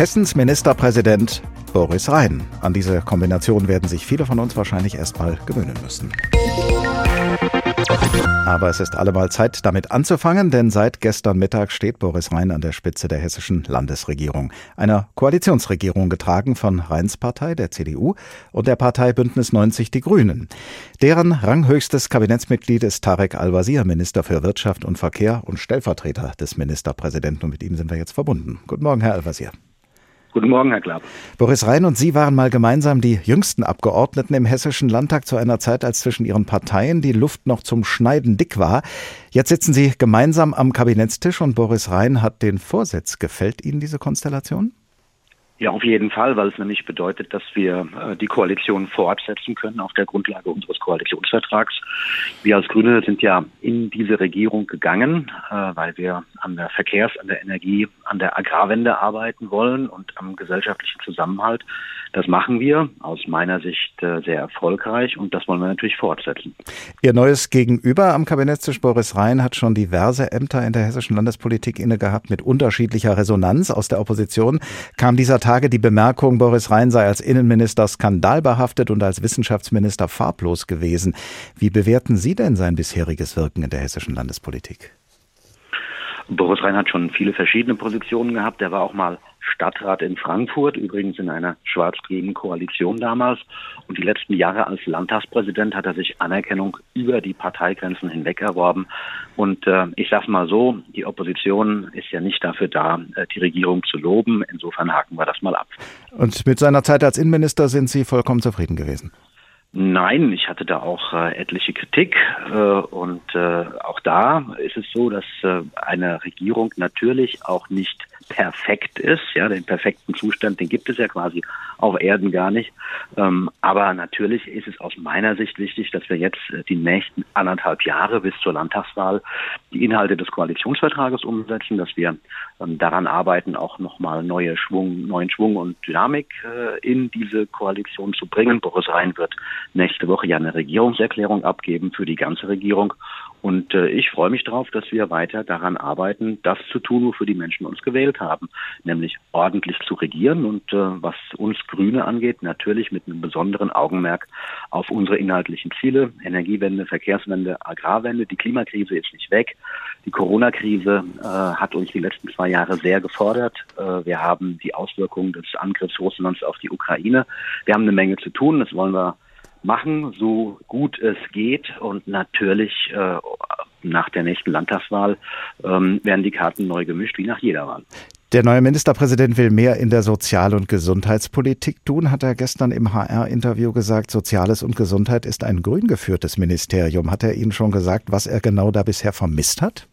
Hessens Ministerpräsident Boris Rhein. An diese Kombination werden sich viele von uns wahrscheinlich erstmal gewöhnen müssen. Aber es ist allemal Zeit, damit anzufangen, denn seit gestern Mittag steht Boris Rhein an der Spitze der hessischen Landesregierung. Einer Koalitionsregierung getragen von Rheins Partei, der CDU, und der Partei Bündnis 90 Die Grünen. Deren ranghöchstes Kabinettsmitglied ist Tarek Al-Wazir, Minister für Wirtschaft und Verkehr und Stellvertreter des Ministerpräsidenten. Und mit ihm sind wir jetzt verbunden. Guten Morgen, Herr Al-Wazir. Guten Morgen, Herr Klapp. Boris Rhein und Sie waren mal gemeinsam die jüngsten Abgeordneten im Hessischen Landtag zu einer Zeit, als zwischen Ihren Parteien die Luft noch zum Schneiden dick war. Jetzt sitzen Sie gemeinsam am Kabinettstisch und Boris Rhein hat den Vorsitz. Gefällt Ihnen diese Konstellation? Ja, auf jeden Fall, weil es nämlich bedeutet, dass wir äh, die Koalition fortsetzen können auf der Grundlage unseres Koalitionsvertrags. Wir als Grüne sind ja in diese Regierung gegangen, äh, weil wir an der Verkehrs-, an der Energie-, an der Agrarwende arbeiten wollen und am gesellschaftlichen Zusammenhalt. Das machen wir aus meiner Sicht äh, sehr erfolgreich und das wollen wir natürlich fortsetzen. Ihr neues Gegenüber am Kabinettstisch Boris Rhein hat schon diverse Ämter in der hessischen Landespolitik inne gehabt mit unterschiedlicher Resonanz. Aus der Opposition kam dieser Tage die Bemerkung, Boris Rhein sei als Innenminister skandalbehaftet und als Wissenschaftsminister farblos gewesen. Wie bewerten Sie denn sein bisheriges Wirken in der hessischen Landespolitik? Boris Rhein hat schon viele verschiedene Positionen gehabt. Er war auch mal Stadtrat in Frankfurt, übrigens in einer schwarz-grünen Koalition damals. Und die letzten Jahre als Landtagspräsident hat er sich Anerkennung über die Parteigrenzen hinweg erworben. Und äh, ich sage mal so, die Opposition ist ja nicht dafür da, äh, die Regierung zu loben. Insofern haken wir das mal ab. Und mit seiner Zeit als Innenminister sind Sie vollkommen zufrieden gewesen? Nein, ich hatte da auch äh, etliche Kritik äh, und äh, auch da ist es so, dass äh, eine Regierung natürlich auch nicht perfekt ist. Ja, den perfekten Zustand, den gibt es ja quasi auf Erden gar nicht. Ähm, aber natürlich ist es aus meiner Sicht wichtig, dass wir jetzt äh, die nächsten anderthalb Jahre bis zur Landtagswahl die Inhalte des Koalitionsvertrages umsetzen, dass wir ähm, daran arbeiten, auch nochmal neue Schwung, neuen Schwung und Dynamik äh, in diese Koalition zu bringen. Boris Rhein wird nächste Woche ja eine Regierungserklärung abgeben für die ganze Regierung. Und äh, ich freue mich darauf, dass wir weiter daran arbeiten, das zu tun, wofür die Menschen uns gewählt haben, nämlich ordentlich zu regieren und äh, was uns Grüne angeht, natürlich mit einem besonderen Augenmerk auf unsere inhaltlichen Ziele, Energiewende, Verkehrswende, Agrarwende. Die Klimakrise ist nicht weg. Die Corona-Krise äh, hat uns die letzten zwei Jahre sehr gefordert. Äh, wir haben die Auswirkungen des Angriffs Russlands auf die Ukraine. Wir haben eine Menge zu tun. Das wollen wir machen, so gut es geht. Und natürlich äh, nach der nächsten Landtagswahl ähm, werden die Karten neu gemischt, wie nach jeder Wahl. Der neue Ministerpräsident will mehr in der Sozial- und Gesundheitspolitik tun, hat er gestern im HR-Interview gesagt. Soziales und Gesundheit ist ein grün geführtes Ministerium. Hat er Ihnen schon gesagt, was er genau da bisher vermisst hat?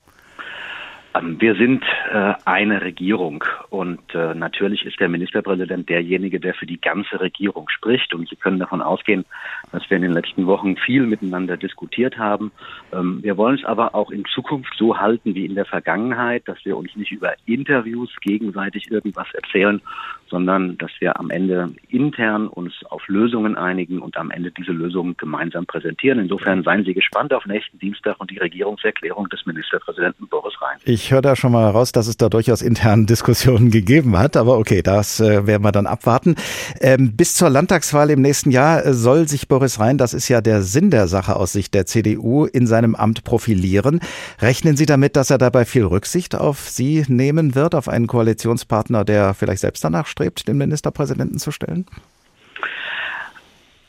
Ähm, wir sind äh, eine Regierung und äh, natürlich ist der Ministerpräsident derjenige, der für die ganze Regierung spricht. Und Sie können davon ausgehen, dass wir in den letzten Wochen viel miteinander diskutiert haben. Ähm, wir wollen es aber auch in Zukunft so halten wie in der Vergangenheit, dass wir uns nicht über Interviews gegenseitig irgendwas erzählen, sondern dass wir am Ende intern uns auf Lösungen einigen und am Ende diese Lösungen gemeinsam präsentieren. Insofern seien Sie gespannt auf nächsten Dienstag und die Regierungserklärung des Ministerpräsidenten Boris Rhein. Ich höre da schon mal heraus, dass es da durchaus interne Diskussionen gegeben hat, aber okay, das äh, werden wir dann abwarten. Ähm, bis zur Landtagswahl im nächsten Jahr äh, soll sich Boris Rhein, das ist ja der Sinn der Sache aus Sicht der CDU, in seinem Amt profilieren. Rechnen Sie damit, dass er dabei viel Rücksicht auf Sie nehmen wird, auf einen Koalitionspartner, der vielleicht selbst danach anstrebt, den Ministerpräsidenten zu stellen?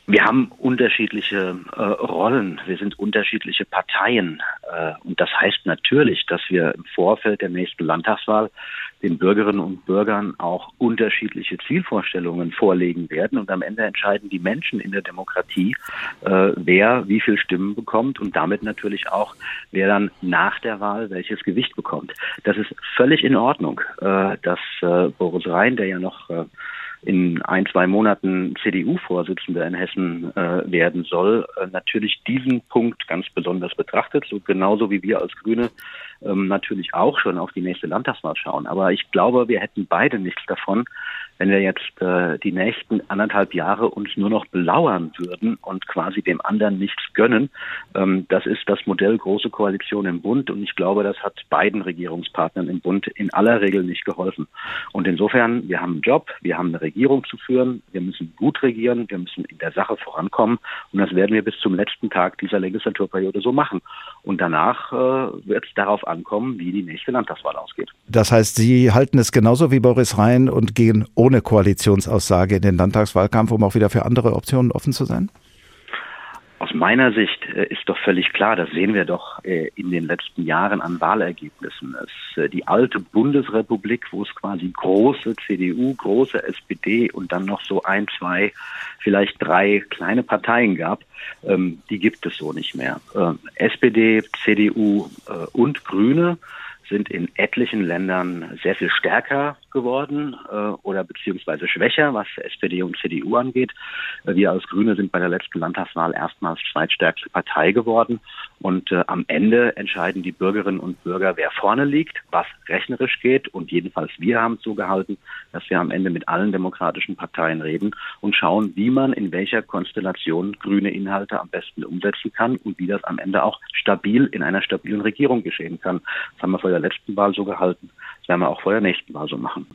Wir haben unterschiedliche äh, Rollen, wir sind unterschiedliche Parteien. Äh, und das heißt natürlich, dass wir im Vorfeld der nächsten Landtagswahl den Bürgerinnen und Bürgern auch unterschiedliche Zielvorstellungen vorlegen werden. Und am Ende entscheiden die Menschen in der Demokratie, äh, wer wie viel Stimmen bekommt und damit natürlich auch, wer dann nach der Wahl welches Gewicht bekommt. Das ist völlig in Ordnung, äh, dass Boris Rhein, der ja noch in ein, zwei Monaten CDU-Vorsitzender in Hessen äh, werden soll, äh, natürlich diesen Punkt ganz besonders betrachtet, so genauso wie wir als Grüne ähm, natürlich auch schon auf die nächste Landtagswahl schauen. Aber ich glaube, wir hätten beide nichts davon, wenn wir jetzt äh, die nächsten anderthalb Jahre uns nur noch belauern würden und quasi dem anderen nichts gönnen. Ähm, das ist das Modell große Koalition im Bund und ich glaube, das hat beiden Regierungspartnern im Bund in aller Regel nicht geholfen. Und insofern, wir haben einen Job, wir haben eine Regierung zu führen, wir müssen gut regieren, wir müssen in der Sache vorankommen und das werden wir bis zum letzten Tag dieser Legislaturperiode so machen. Und danach äh, wird es darauf ankommen, wie die nächste Landtagswahl ausgeht. Das heißt, Sie halten es genauso wie Boris Rhein und gehen ohne Koalitionsaussage in den Landtagswahlkampf, um auch wieder für andere Optionen offen zu sein? Aus meiner Sicht äh, ist doch völlig klar, das sehen wir doch äh, in den letzten Jahren an Wahlergebnissen. Es, äh, die alte Bundesrepublik, wo es quasi große CDU, große SPD und dann noch so ein, zwei, vielleicht drei kleine Parteien gab, ähm, die gibt es so nicht mehr. Ähm, SPD, CDU und Grüne sind in etlichen Ländern sehr viel stärker geworden äh, oder beziehungsweise schwächer, was SPD und CDU angeht. Äh, wir als Grüne sind bei der letzten Landtagswahl erstmals zweitstärkste Partei geworden und äh, am Ende entscheiden die Bürgerinnen und Bürger, wer vorne liegt, was rechnerisch geht und jedenfalls wir haben zugehalten, dass wir am Ende mit allen demokratischen Parteien reden und schauen, wie man in welcher Konstellation grüne Inhalte am besten umsetzen kann und wie das am Ende auch stabil in einer stabilen Regierung geschehen kann. Das haben wir vor der letzten Wahl so gehalten. Das werden wir auch vor der nächsten Wahl so machen.